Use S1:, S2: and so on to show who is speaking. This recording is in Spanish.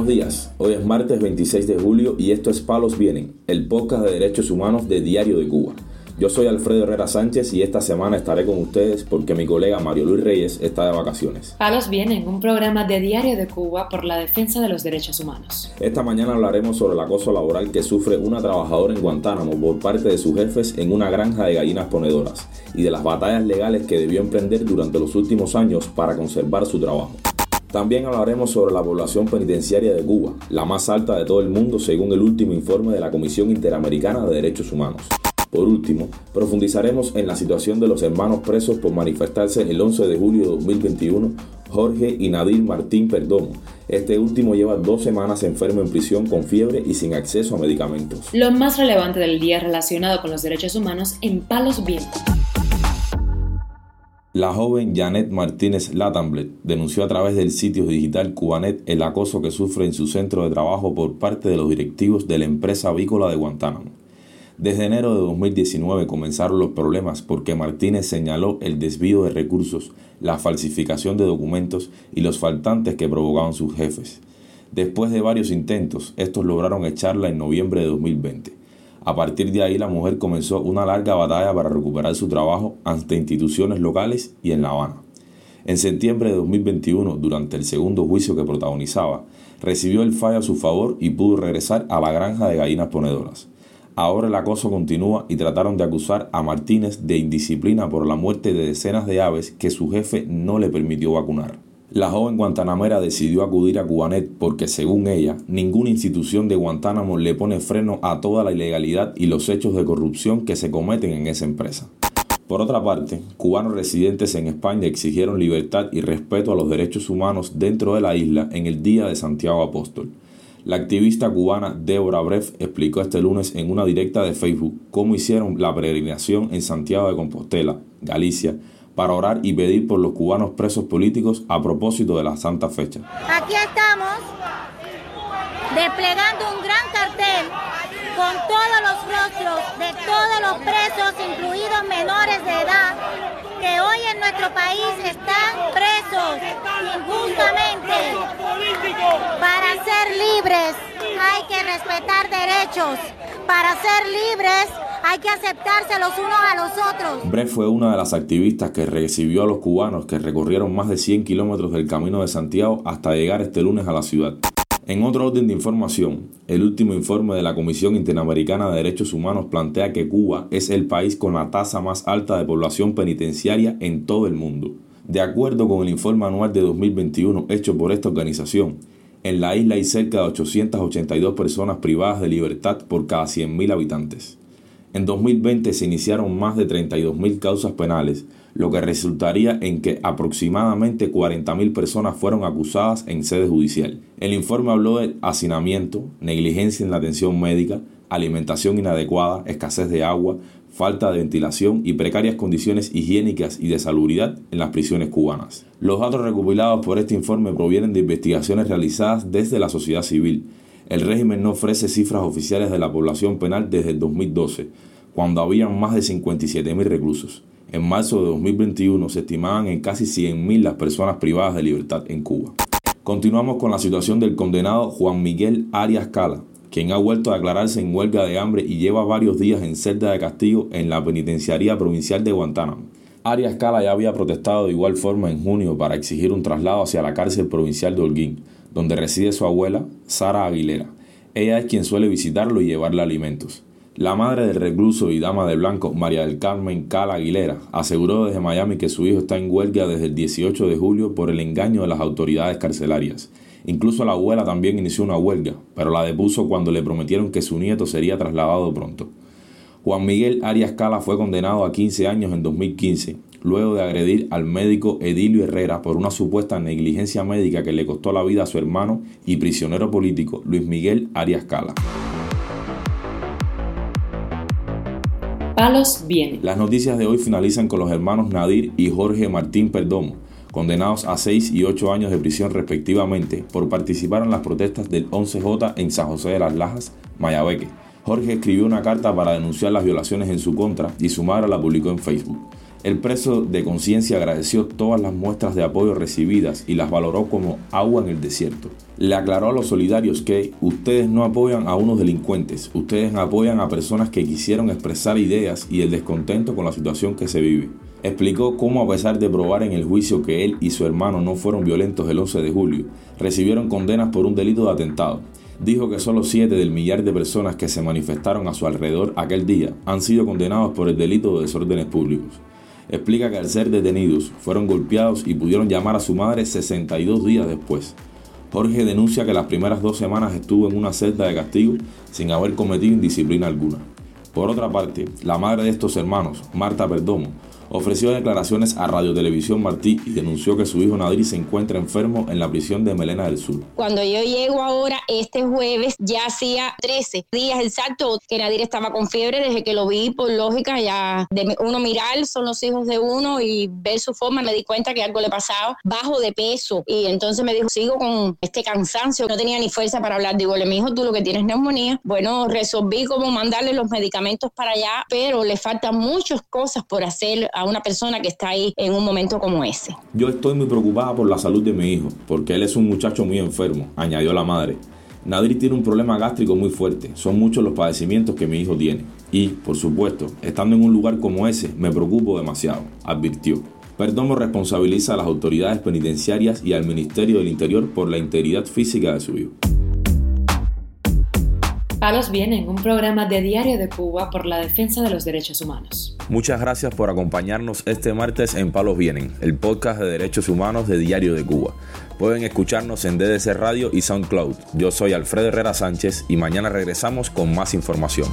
S1: Buenos días, hoy es martes 26 de julio y esto es Palos Vienen, el podcast de derechos humanos de Diario de Cuba. Yo soy Alfredo Herrera Sánchez y esta semana estaré con ustedes porque mi colega Mario Luis Reyes está de vacaciones.
S2: Palos Vienen, un programa de Diario de Cuba por la defensa de los derechos humanos.
S1: Esta mañana hablaremos sobre el acoso laboral que sufre una trabajadora en Guantánamo por parte de sus jefes en una granja de gallinas ponedoras y de las batallas legales que debió emprender durante los últimos años para conservar su trabajo. También hablaremos sobre la población penitenciaria de Cuba, la más alta de todo el mundo según el último informe de la Comisión Interamericana de Derechos Humanos. Por último, profundizaremos en la situación de los hermanos presos por manifestarse el 11 de julio de 2021, Jorge y Nadir Martín Perdomo. Este último lleva dos semanas enfermo en prisión con fiebre y sin acceso a medicamentos.
S2: Lo más relevante del día relacionado con los derechos humanos en Palos Vientos.
S1: La joven Janet Martínez Latamblet denunció a través del sitio digital Cubanet el acoso que sufre en su centro de trabajo por parte de los directivos de la empresa avícola de Guantánamo. Desde enero de 2019 comenzaron los problemas porque Martínez señaló el desvío de recursos, la falsificación de documentos y los faltantes que provocaban sus jefes. Después de varios intentos, estos lograron echarla en noviembre de 2020. A partir de ahí la mujer comenzó una larga batalla para recuperar su trabajo ante instituciones locales y en La Habana. En septiembre de 2021, durante el segundo juicio que protagonizaba, recibió el fallo a su favor y pudo regresar a la granja de gallinas ponedoras. Ahora el acoso continúa y trataron de acusar a Martínez de indisciplina por la muerte de decenas de aves que su jefe no le permitió vacunar. La joven guantanamera decidió acudir a Cubanet porque, según ella, ninguna institución de Guantánamo le pone freno a toda la ilegalidad y los hechos de corrupción que se cometen en esa empresa. Por otra parte, cubanos residentes en España exigieron libertad y respeto a los derechos humanos dentro de la isla en el Día de Santiago Apóstol. La activista cubana Débora Breff explicó este lunes en una directa de Facebook cómo hicieron la peregrinación en Santiago de Compostela, Galicia, para orar y pedir por los cubanos presos políticos a propósito de la santa fecha.
S3: Aquí estamos desplegando un gran cartel con todos los rostros de todos los presos, incluidos menores de edad, que hoy en nuestro país están presos injustamente. Para ser libres hay que respetar derechos. Para ser libres hay que aceptarse los unos a los otros.
S1: Brett fue una de las activistas que recibió a los cubanos que recorrieron más de 100 kilómetros del camino de Santiago hasta llegar este lunes a la ciudad. En otro orden de información, el último informe de la Comisión Interamericana de Derechos Humanos plantea que Cuba es el país con la tasa más alta de población penitenciaria en todo el mundo. De acuerdo con el informe anual de 2021 hecho por esta organización, en la isla hay cerca de 882 personas privadas de libertad por cada 100.000 habitantes. En 2020 se iniciaron más de 32.000 causas penales, lo que resultaría en que aproximadamente 40.000 personas fueron acusadas en sede judicial. El informe habló de hacinamiento, negligencia en la atención médica, alimentación inadecuada, escasez de agua, falta de ventilación y precarias condiciones higiénicas y de salubridad en las prisiones cubanas. Los datos recopilados por este informe provienen de investigaciones realizadas desde la sociedad civil. El régimen no ofrece cifras oficiales de la población penal desde el 2012, cuando habían más de 57.000 reclusos. En marzo de 2021 se estimaban en casi 100.000 las personas privadas de libertad en Cuba. Continuamos con la situación del condenado Juan Miguel Arias Cala, quien ha vuelto a declararse en huelga de hambre y lleva varios días en celda de castigo en la penitenciaría provincial de Guantánamo. Arias Cala ya había protestado de igual forma en junio para exigir un traslado hacia la cárcel provincial de Holguín, donde reside su abuela, Sara Aguilera. Ella es quien suele visitarlo y llevarle alimentos. La madre del recluso y dama de blanco, María del Carmen Cala Aguilera, aseguró desde Miami que su hijo está en huelga desde el 18 de julio por el engaño de las autoridades carcelarias. Incluso la abuela también inició una huelga, pero la depuso cuando le prometieron que su nieto sería trasladado pronto. Juan Miguel Arias Cala fue condenado a 15 años en 2015, luego de agredir al médico Edilio Herrera por una supuesta negligencia médica que le costó la vida a su hermano y prisionero político Luis Miguel Arias Cala.
S2: Palos viene.
S1: Las noticias de hoy finalizan con los hermanos Nadir y Jorge Martín Perdomo, condenados a 6 y 8 años de prisión respectivamente por participar en las protestas del 11J en San José de las Lajas, Mayabeque. Jorge escribió una carta para denunciar las violaciones en su contra y su madre la publicó en Facebook. El preso de conciencia agradeció todas las muestras de apoyo recibidas y las valoró como agua en el desierto. Le aclaró a los solidarios que ustedes no apoyan a unos delincuentes, ustedes apoyan a personas que quisieron expresar ideas y el descontento con la situación que se vive. Explicó cómo a pesar de probar en el juicio que él y su hermano no fueron violentos el 11 de julio, recibieron condenas por un delito de atentado. Dijo que solo siete del millar de personas que se manifestaron a su alrededor aquel día han sido condenados por el delito de desórdenes públicos explica que al ser detenidos fueron golpeados y pudieron llamar a su madre 62 días después. Jorge denuncia que las primeras dos semanas estuvo en una celda de castigo sin haber cometido indisciplina alguna. Por otra parte, la madre de estos hermanos, Marta Perdomo, ofreció declaraciones a Radio Televisión Martí y denunció que su hijo Nadir se encuentra enfermo en la prisión de Melena del Sur.
S4: Cuando yo llego ahora, este jueves, ya hacía 13 días exacto que Nadir estaba con fiebre desde que lo vi, por lógica, ya de uno mirar, son los hijos de uno y ver su forma, me di cuenta que algo le pasaba, bajo de peso. Y entonces me dijo, sigo con este cansancio, no tenía ni fuerza para hablar. Digo, mi hijo, tú lo que tienes neumonía. Bueno, resolví cómo mandarle los medicamentos para allá, pero le faltan muchas cosas por hacer a una persona que está ahí en un momento como ese.
S1: Yo estoy muy preocupada por la salud de mi hijo, porque él es un muchacho muy enfermo, añadió la madre. Nadir tiene un problema gástrico muy fuerte, son muchos los padecimientos que mi hijo tiene. Y, por supuesto, estando en un lugar como ese, me preocupo demasiado, advirtió. Perdomo responsabiliza a las autoridades penitenciarias y al Ministerio del Interior por la integridad física de su hijo.
S2: Palos Vienen, un programa de Diario de Cuba por la defensa de los derechos humanos.
S1: Muchas gracias por acompañarnos este martes en Palos Vienen, el podcast de derechos humanos de Diario de Cuba. Pueden escucharnos en DDC Radio y SoundCloud. Yo soy Alfredo Herrera Sánchez y mañana regresamos con más información.